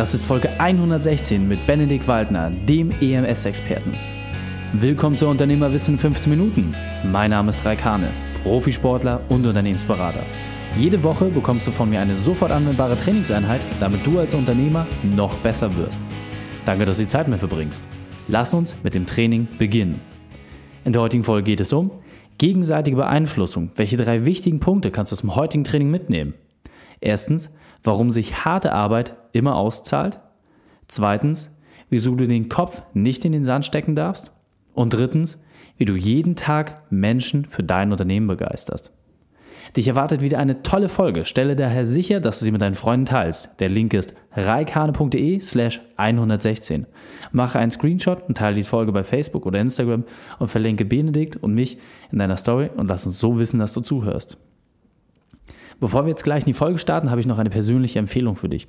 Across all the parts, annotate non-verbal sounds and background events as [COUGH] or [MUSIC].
Das ist Folge 116 mit Benedikt Waldner, dem EMS-Experten. Willkommen zu Unternehmerwissen in 15 Minuten. Mein Name ist Raikane, Profisportler und Unternehmensberater. Jede Woche bekommst du von mir eine sofort anwendbare Trainingseinheit, damit du als Unternehmer noch besser wirst. Danke, dass du die Zeit mir verbringst. Lass uns mit dem Training beginnen. In der heutigen Folge geht es um gegenseitige Beeinflussung. Welche drei wichtigen Punkte kannst du aus dem heutigen Training mitnehmen? Erstens, warum sich harte Arbeit immer auszahlt. Zweitens, wieso du den Kopf nicht in den Sand stecken darfst. Und drittens, wie du jeden Tag Menschen für dein Unternehmen begeisterst. Dich erwartet wieder eine tolle Folge. Stelle daher sicher, dass du sie mit deinen Freunden teilst. Der Link ist reikane.de slash 116. Mache einen Screenshot und teile die Folge bei Facebook oder Instagram und verlinke Benedikt und mich in deiner Story und lass uns so wissen, dass du zuhörst. Bevor wir jetzt gleich in die Folge starten, habe ich noch eine persönliche Empfehlung für dich.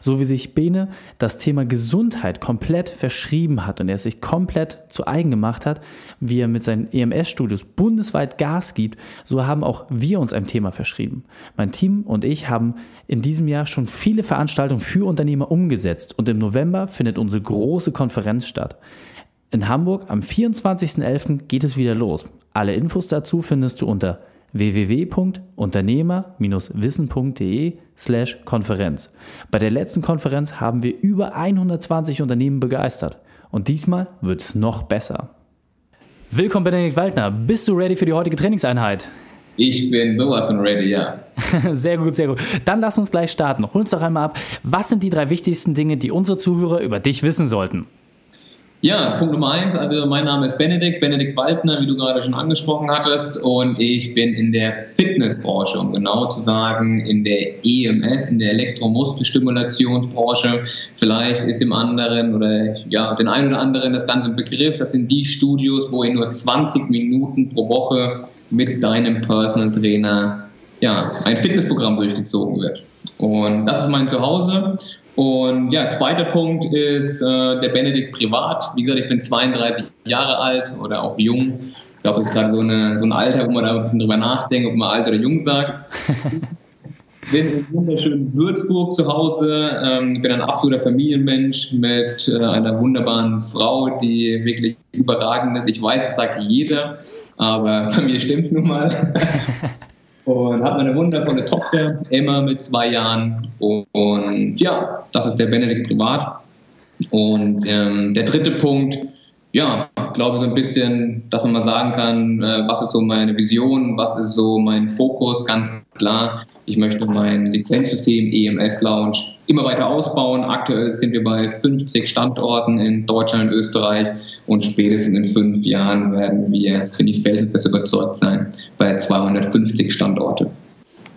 So wie sich Bene das Thema Gesundheit komplett verschrieben hat und er es sich komplett zu eigen gemacht hat, wie er mit seinen EMS-Studios bundesweit Gas gibt, so haben auch wir uns einem Thema verschrieben. Mein Team und ich haben in diesem Jahr schon viele Veranstaltungen für Unternehmer umgesetzt und im November findet unsere große Konferenz statt. In Hamburg am 24.11. geht es wieder los. Alle Infos dazu findest du unter www.unternehmer-wissen.de slash Konferenz. Bei der letzten Konferenz haben wir über 120 Unternehmen begeistert und diesmal wird es noch besser. Willkommen Benedikt Waldner, bist du ready für die heutige Trainingseinheit? Ich bin sowas von ready, ja. [LAUGHS] sehr gut, sehr gut. Dann lass uns gleich starten. Hol uns doch einmal ab, was sind die drei wichtigsten Dinge, die unsere Zuhörer über dich wissen sollten? Ja, Punkt Nummer eins, also mein Name ist Benedikt, Benedikt Waldner, wie du gerade schon angesprochen hattest, und ich bin in der Fitnessbranche, um genau zu sagen, in der EMS, in der Elektromuskelstimulationsbranche. Vielleicht ist dem anderen oder ja, den einen oder anderen das Ganze ein Begriff. Das sind die Studios, wo in nur 20 Minuten pro Woche mit deinem Personal Trainer ja, ein Fitnessprogramm durchgezogen wird. Und das ist mein Zuhause. Und ja, zweiter Punkt ist äh, der Benedikt privat. Wie gesagt, ich bin 32 Jahre alt oder auch jung. Ich glaube, das ist gerade so, eine, so ein Alter, wo man da ein bisschen drüber nachdenkt, ob man alt oder jung sagt. [LAUGHS] bin in wunderschönen Würzburg zu Hause, ähm, bin ein absoluter Familienmensch mit äh, einer wunderbaren Frau, die wirklich überragend ist. Ich weiß, das sagt jeder, aber bei mir stimmt es nun mal. [LAUGHS] und habe eine wundervolle Tochter, Emma mit zwei Jahren. Und ja, das ist der Benedikt privat. Und ähm, der dritte Punkt, ja, glaube so ein bisschen, dass man mal sagen kann, äh, was ist so meine Vision, was ist so mein Fokus, ganz klar. Ich möchte mein Lizenzsystem EMS Lounge immer weiter ausbauen. Aktuell sind wir bei 50 Standorten in Deutschland und Österreich und spätestens in fünf Jahren werden wir, bin ich felsenfest überzeugt sein, bei 250 Standorte.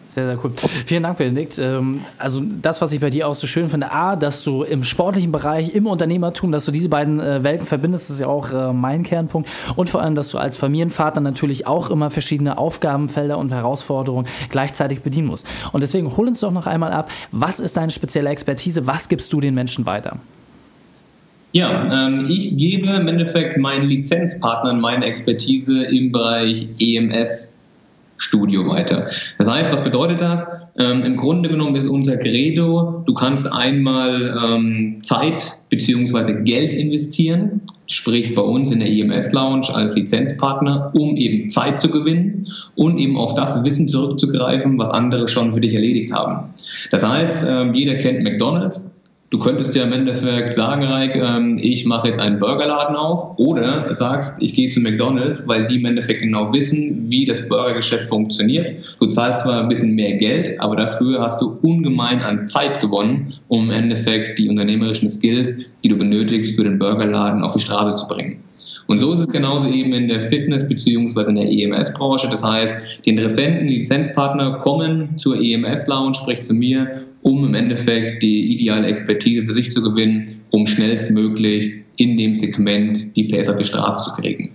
Sehr, sehr cool. Vielen Dank, Benedikt. Ähm, also das, was ich bei dir auch so schön finde, A, dass du im sportlichen Bereich, im Unternehmertum, dass du diese beiden äh, Welten verbindest, ist ja auch äh, mein Kernpunkt. Und vor allem, dass du als Familienvater natürlich auch immer verschiedene Aufgabenfelder und Herausforderungen gleichzeitig bedienen musst. Und deswegen hol uns doch noch einmal ab, was ist deine spezielle Expertise? Was gibst du den Menschen weiter? Ja, ähm, ich gebe im Endeffekt meinen Lizenzpartnern meine Expertise im Bereich EMS Studio weiter. Das heißt, was bedeutet das? Ähm, Im Grunde genommen ist unser Credo, du kannst einmal ähm, Zeit bzw. Geld investieren, sprich bei uns in der IMS Lounge als Lizenzpartner, um eben Zeit zu gewinnen und eben auf das Wissen zurückzugreifen, was andere schon für dich erledigt haben. Das heißt, ähm, jeder kennt McDonald's, Du könntest ja im Endeffekt sagen, Reik, ähm, ich mache jetzt einen Burgerladen auf oder sagst, ich gehe zu McDonalds, weil die im Endeffekt genau wissen, wie das Burgergeschäft funktioniert. Du zahlst zwar ein bisschen mehr Geld, aber dafür hast du ungemein an Zeit gewonnen, um im Endeffekt die unternehmerischen Skills, die du benötigst, für den Burgerladen auf die Straße zu bringen. Und so ist es genauso eben in der Fitness- bzw. in der EMS-Branche. Das heißt, die Interessenten, Lizenzpartner kommen zur EMS-Lounge, sprich zu mir, um im Endeffekt die ideale Expertise für sich zu gewinnen, um schnellstmöglich in dem Segment die PS auf die Straße zu kriegen.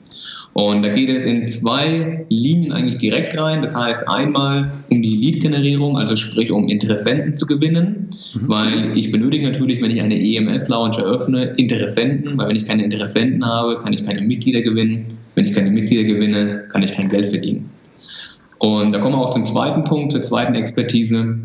Und da geht es in zwei Linien eigentlich direkt rein. Das heißt einmal um die Lead-Generierung, also sprich um Interessenten zu gewinnen, mhm. weil ich benötige natürlich, wenn ich eine EMS-Lounge eröffne, Interessenten, weil wenn ich keine Interessenten habe, kann ich keine Mitglieder gewinnen. Wenn ich keine Mitglieder gewinne, kann ich kein Geld verdienen. Und da kommen wir auch zum zweiten Punkt, zur zweiten Expertise.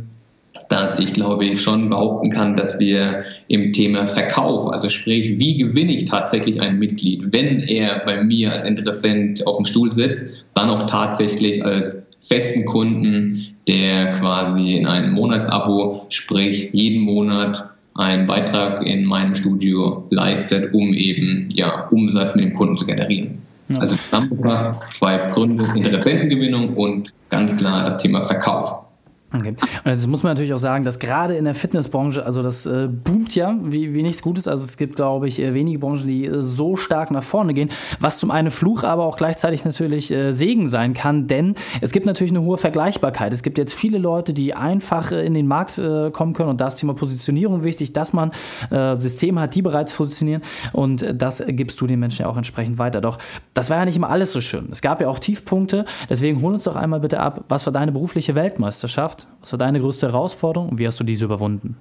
Dass ich glaube ich schon behaupten kann, dass wir im Thema Verkauf, also sprich, wie gewinne ich tatsächlich ein Mitglied, wenn er bei mir als Interessent auf dem Stuhl sitzt, dann auch tatsächlich als festen Kunden, der quasi in einem Monatsabo, sprich jeden Monat einen Beitrag in meinem Studio leistet, um eben ja, Umsatz mit dem Kunden zu generieren. Ja. Also zusammengefasst zwei Gründe, Interessentengewinnung und ganz klar das Thema Verkauf. Okay. Und jetzt muss man natürlich auch sagen, dass gerade in der Fitnessbranche, also das äh, boomt ja wie, wie nichts Gutes. Also es gibt, glaube ich, äh, wenige Branchen, die äh, so stark nach vorne gehen, was zum einen Fluch, aber auch gleichzeitig natürlich äh, Segen sein kann, denn es gibt natürlich eine hohe Vergleichbarkeit. Es gibt jetzt viele Leute, die einfach äh, in den Markt äh, kommen können und da ist Thema Positionierung wichtig, dass man Systeme hat, die bereits positionieren und das gibst du den Menschen ja auch entsprechend weiter. Doch das war ja nicht immer alles so schön. Es gab ja auch Tiefpunkte, deswegen hol uns doch einmal bitte ab, was war deine berufliche Weltmeisterschaft? Gemacht? Was war deine größte Herausforderung und wie hast du diese überwunden?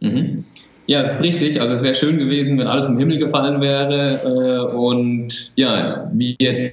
Mhm. Ja, das ist richtig. Also es wäre schön gewesen, wenn alles vom Himmel gefallen wäre äh, und ja, wie jetzt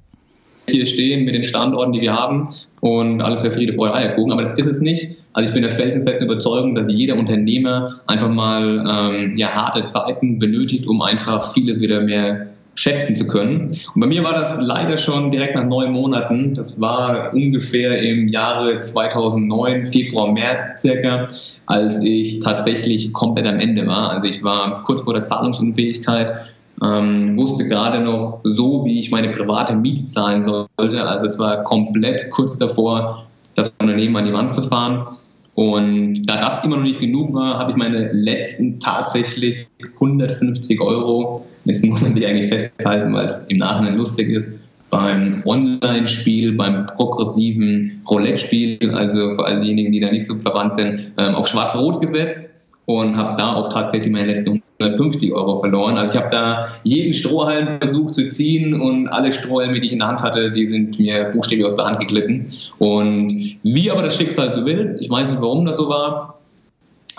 hier stehen mit den Standorten, die wir haben und alles wäre Friede, Freude, Eierkuchen. Aber das ist es nicht. Also ich bin der felsenfesten Überzeugung, dass jeder Unternehmer einfach mal ähm, ja, harte Zeiten benötigt, um einfach vieles wieder mehr schätzen zu können. Und bei mir war das leider schon direkt nach neun Monaten. Das war ungefähr im Jahre 2009, Februar, März circa, als ich tatsächlich komplett am Ende war. Also ich war kurz vor der Zahlungsunfähigkeit, ähm, wusste gerade noch so, wie ich meine private Miete zahlen sollte. Also es war komplett kurz davor, das Unternehmen an die Wand zu fahren. Und da das immer noch nicht genug war, habe ich meine letzten tatsächlich 150 Euro, das muss man sich eigentlich festhalten, weil es im Nachhinein lustig ist, beim Online-Spiel, beim progressiven Roulette-Spiel, also für all diejenigen, die da nicht so verwandt sind, ähm, auf Schwarz-Rot gesetzt und habe da auch tatsächlich meine letzten 150 Euro verloren. Also ich habe da jeden Strohhalm versucht zu ziehen und alle Strohhalme, die ich in der Hand hatte, die sind mir buchstäblich aus der Hand geglitten. Und wie aber das Schicksal so will, ich weiß nicht, warum das so war,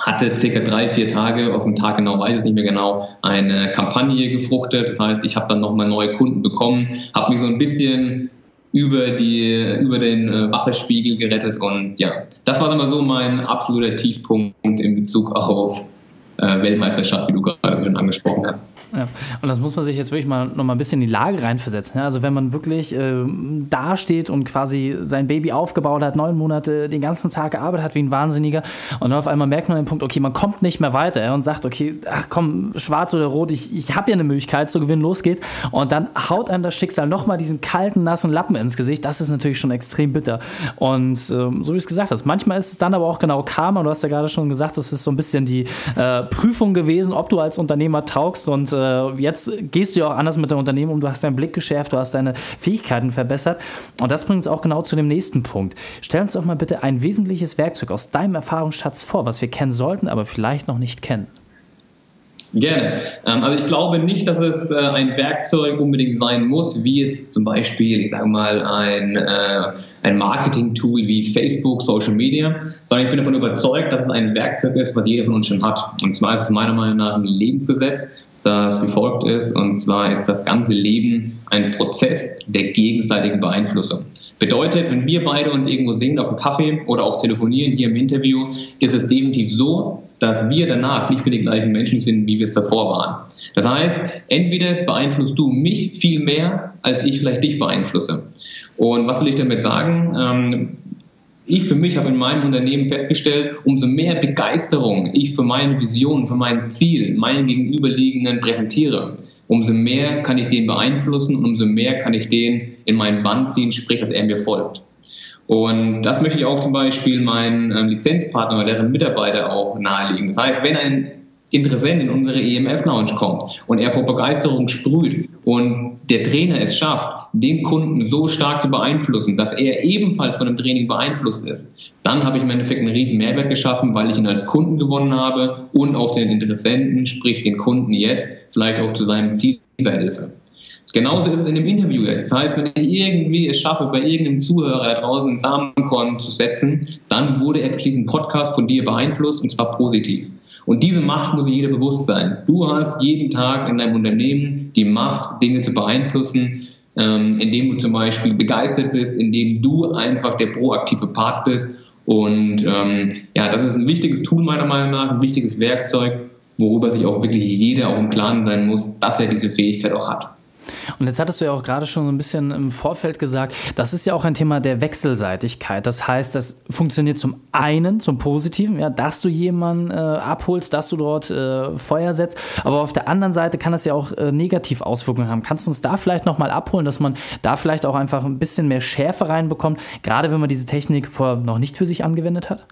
hatte circa drei, vier Tage, auf den Tag genau weiß ich es nicht mehr genau, eine Kampagne gefruchtet. Das heißt, ich habe dann nochmal neue Kunden bekommen, habe mich so ein bisschen über, die, über den äh, Wasserspiegel gerettet und ja, das war dann mal so mein absoluter Tiefpunkt in Bezug auf Weltmeisterschaft, wie du gerade schon angesprochen hast. Ja, und das muss man sich jetzt wirklich mal noch mal ein bisschen in die Lage reinversetzen. Also wenn man wirklich äh, dasteht und quasi sein Baby aufgebaut hat, neun Monate den ganzen Tag gearbeitet hat wie ein Wahnsinniger und dann auf einmal merkt man den Punkt, okay, man kommt nicht mehr weiter ja? und sagt, okay, ach komm, schwarz oder rot, ich, ich habe ja eine Möglichkeit zu gewinnen, los geht's. Und dann haut einem das Schicksal nochmal diesen kalten, nassen Lappen ins Gesicht. Das ist natürlich schon extrem bitter. Und ähm, so wie du es gesagt hast, manchmal ist es dann aber auch genau Karma. Du hast ja gerade schon gesagt, das ist so ein bisschen die äh, Prüfung gewesen, ob du als Unternehmer taugst. Und äh, jetzt gehst du ja auch anders mit deinem Unternehmen um. Du hast deinen Blick geschärft, du hast deine Fähigkeiten verbessert. Und das bringt uns auch genau zu dem nächsten Punkt. Stell uns doch mal bitte ein wesentliches Werkzeug aus deinem Erfahrungsschatz vor, was wir kennen sollten, aber vielleicht noch nicht kennen. Gerne. Ähm, also ich glaube nicht, dass es äh, ein Werkzeug unbedingt sein muss, wie es zum Beispiel, ich sage mal, ein, äh, ein Marketing-Tool wie Facebook, Social Media, sondern ich bin davon überzeugt, dass es ein Werkzeug ist, was jeder von uns schon hat. Und zwar ist es meiner Meinung nach ein Lebensgesetz, das wie folgt ist. Und zwar ist das ganze Leben ein Prozess der gegenseitigen Beeinflussung. Bedeutet, wenn wir beide uns irgendwo sehen auf einem Kaffee oder auch telefonieren hier im Interview, ist es definitiv so, dass wir danach nicht mehr die gleichen Menschen sind, wie wir es davor waren. Das heißt, entweder beeinflusst du mich viel mehr, als ich vielleicht dich beeinflusse. Und was will ich damit sagen? Ähm, ich für mich habe in meinem Unternehmen festgestellt, umso mehr Begeisterung ich für meine Vision, für mein Ziel, meinen Gegenüberliegenden präsentiere, umso mehr kann ich den beeinflussen und umso mehr kann ich den in meinen Band ziehen, sprich, dass er mir folgt. Und das möchte ich auch zum Beispiel meinen ähm, Lizenzpartner oder deren Mitarbeiter auch nahelegen. Das heißt, wenn ein Interessent in unsere EMS-Lounge kommt und er vor Begeisterung sprüht und der Trainer es schafft, den Kunden so stark zu beeinflussen, dass er ebenfalls von dem Training beeinflusst ist, dann habe ich im Endeffekt einen riesen Mehrwert geschaffen, weil ich ihn als Kunden gewonnen habe und auch den Interessenten, sprich den Kunden jetzt, vielleicht auch zu seinem Ziel verhelfe. Genauso ist es in dem Interview jetzt. Das heißt, wenn ich irgendwie es schaffe, bei irgendeinem Zuhörer da draußen einen Samenkorn zu setzen, dann wurde er durch diesen Podcast von dir beeinflusst und zwar positiv. Und diese Macht muss jeder bewusst sein. Du hast jeden Tag in deinem Unternehmen die Macht, Dinge zu beeinflussen, ähm, indem du zum Beispiel begeistert bist, indem du einfach der proaktive Part bist und ähm, ja, das ist ein wichtiges Tool meiner Meinung nach, ein wichtiges Werkzeug, worüber sich auch wirklich jeder auch im Klaren sein muss, dass er diese Fähigkeit auch hat. Und jetzt hattest du ja auch gerade schon so ein bisschen im Vorfeld gesagt, das ist ja auch ein Thema der Wechselseitigkeit. Das heißt, das funktioniert zum einen, zum Positiven, ja, dass du jemanden äh, abholst, dass du dort äh, Feuer setzt, aber auf der anderen Seite kann das ja auch äh, negativ Auswirkungen haben. Kannst du uns da vielleicht nochmal abholen, dass man da vielleicht auch einfach ein bisschen mehr Schärfe reinbekommt, gerade wenn man diese Technik vorher noch nicht für sich angewendet hat?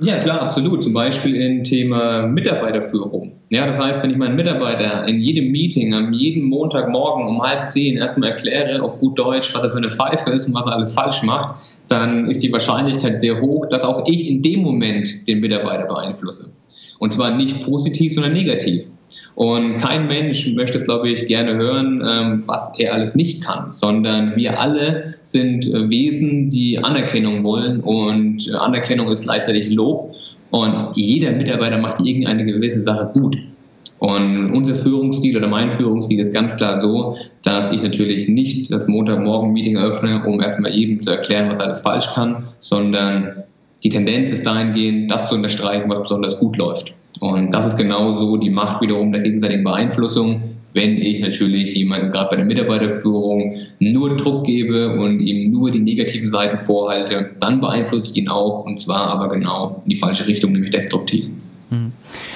Ja, klar, absolut. Zum Beispiel im Thema Mitarbeiterführung. Ja, das heißt, wenn ich meinen Mitarbeiter in jedem Meeting am jeden Montagmorgen um halb zehn erstmal erkläre auf gut Deutsch, was er für eine Pfeife ist und was er alles falsch macht, dann ist die Wahrscheinlichkeit sehr hoch, dass auch ich in dem Moment den Mitarbeiter beeinflusse. Und zwar nicht positiv, sondern negativ. Und kein Mensch möchte es, glaube ich, gerne hören, ähm, was er alles nicht kann, sondern wir alle sind äh, Wesen, die Anerkennung wollen und äh, Anerkennung ist gleichzeitig Lob und jeder Mitarbeiter macht irgendeine gewisse Sache gut. Und unser Führungsstil oder mein Führungsstil ist ganz klar so, dass ich natürlich nicht das Montagmorgen-Meeting eröffne, um erstmal jedem zu erklären, was er alles falsch kann, sondern die Tendenz ist dahingehend, das zu unterstreichen, was besonders gut läuft. Und das ist genauso die Macht wiederum der gegenseitigen Beeinflussung, wenn ich natürlich jemanden gerade bei der Mitarbeiterführung nur Druck gebe und ihm nur die negativen Seiten vorhalte, dann beeinflusse ich ihn auch und zwar aber genau in die falsche Richtung, nämlich destruktiv.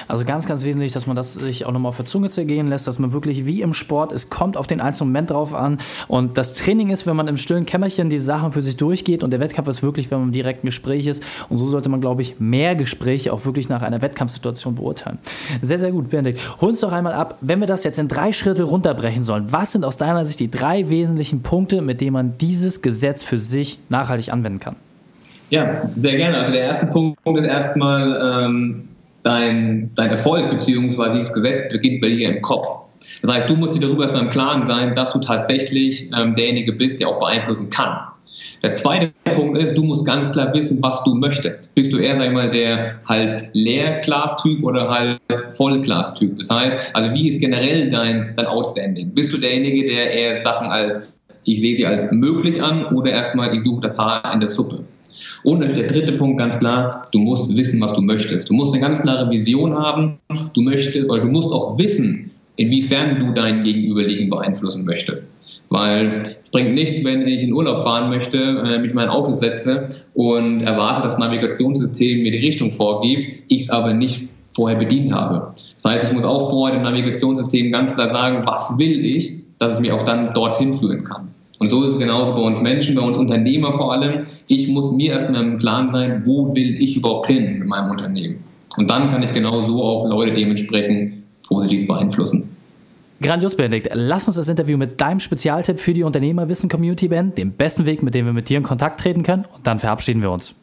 Also ganz, ganz wesentlich, dass man das sich auch nochmal auf der Zunge zergehen lässt, dass man wirklich wie im Sport, es kommt auf den einzelnen Moment drauf an. Und das Training ist, wenn man im stillen Kämmerchen die Sachen für sich durchgeht und der Wettkampf ist wirklich, wenn man im direkten Gespräch ist. Und so sollte man, glaube ich, mehr Gespräche auch wirklich nach einer Wettkampfsituation beurteilen. Sehr, sehr gut, Benedikt. Hol uns doch einmal ab, wenn wir das jetzt in drei Schritte runterbrechen sollen. Was sind aus deiner Sicht die drei wesentlichen Punkte, mit denen man dieses Gesetz für sich nachhaltig anwenden kann? Ja, sehr gerne. Also der erste Punkt ist erstmal, ähm, dein, dein Erfolg bzw. dieses Gesetz beginnt bei dir im Kopf. Das heißt, du musst dir darüber erstmal im Klaren sein, dass du tatsächlich ähm, derjenige bist, der auch beeinflussen kann. Der zweite Punkt ist, du musst ganz klar wissen, was du möchtest. Bist du eher, sag ich mal, der halt Leer-Class-Typ oder halt Voll-Class-Typ? Das heißt, also wie ist generell dein, dein Outstanding? Bist du derjenige, der eher Sachen als, ich sehe sie als möglich an oder erstmal, ich suche das Haar in der Suppe? Und der dritte Punkt ganz klar, du musst wissen, was du möchtest. Du musst eine ganz klare Vision haben. Du möchtest, oder du musst auch wissen, inwiefern du dein Gegenüberliegen beeinflussen möchtest. Weil es bringt nichts, wenn ich in Urlaub fahren möchte, äh, mit meinem Auto setze und erwarte, dass das Navigationssystem mir die Richtung vorgibt, ich es aber nicht vorher bedient habe. Das heißt, ich muss auch vorher dem Navigationssystem ganz klar sagen, was will ich, dass es mich auch dann dorthin führen kann. Und so ist es genauso bei uns Menschen, bei uns Unternehmer vor allem. Ich muss mir erstmal im Klaren sein, wo will ich überhaupt hin mit meinem Unternehmen. Und dann kann ich genau so auch Leute dementsprechend positiv beeinflussen. Grandios, Benedikt. Lass uns das Interview mit deinem Spezialtipp für die Unternehmerwissen-Community beenden, dem besten Weg, mit dem wir mit dir in Kontakt treten können. Und dann verabschieden wir uns.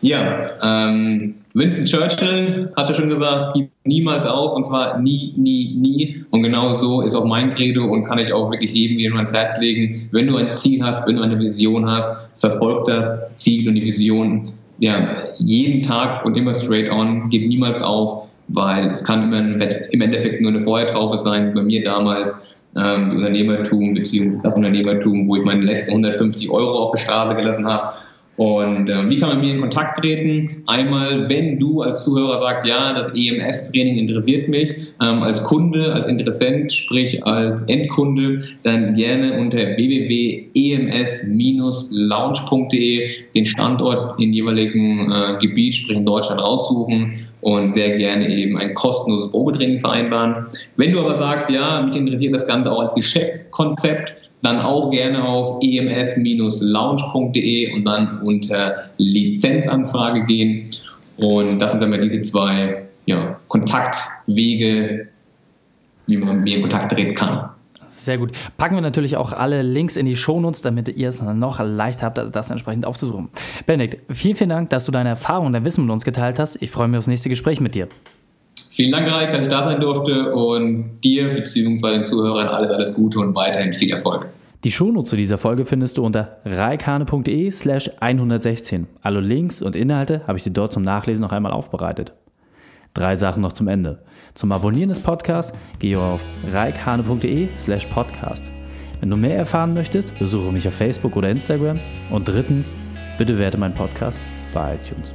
Ja, ähm, Winston Churchill hatte schon gesagt, gib niemals auf und zwar nie, nie, nie. Und genau so ist auch mein Credo und kann ich auch wirklich jedem wieder ans Herz legen. Wenn du ein Ziel hast, wenn du eine Vision hast, verfolg das Ziel und die Vision ja, jeden Tag und immer straight on. Gib niemals auf, weil es kann immer im Endeffekt nur eine Feuertaufe sein, bei mir damals. Ähm, Unternehmertum, beziehungsweise das Unternehmertum, wo ich meine letzten 150 Euro auf der Straße gelassen habe und äh, wie kann man mit mir in Kontakt treten? Einmal, wenn du als Zuhörer sagst, ja, das EMS-Training interessiert mich, ähm, als Kunde, als Interessent, sprich als Endkunde, dann gerne unter www.ems-lounge.de den Standort im jeweiligen äh, Gebiet, sprich in Deutschland, raussuchen und sehr gerne eben ein kostenloses Probetraining vereinbaren. Wenn du aber sagst, ja, mich interessiert das Ganze auch als Geschäftskonzept, dann auch gerne auf ems-lounge.de und dann unter Lizenzanfrage gehen. Und das sind dann mal diese zwei ja, Kontaktwege, wie man mir in Kontakt treten kann. Sehr gut. Packen wir natürlich auch alle Links in die Shownotes, damit ihr es noch leicht habt, das entsprechend aufzusuchen. Benedikt, vielen, vielen Dank, dass du deine Erfahrungen und dein Wissen mit uns geteilt hast. Ich freue mich aufs nächste Gespräch mit dir. Vielen Dank, Reik, dass ich da sein durfte und dir bzw. den Zuhörern alles, alles Gute und weiterhin viel Erfolg. Die Shownotes zu dieser Folge findest du unter reikane.de slash 116. Alle Links und Inhalte habe ich dir dort zum Nachlesen noch einmal aufbereitet. Drei Sachen noch zum Ende. Zum Abonnieren des Podcasts gehe auf reikane.de slash podcast. Wenn du mehr erfahren möchtest, besuche mich auf Facebook oder Instagram. Und drittens, bitte werte meinen Podcast bei iTunes.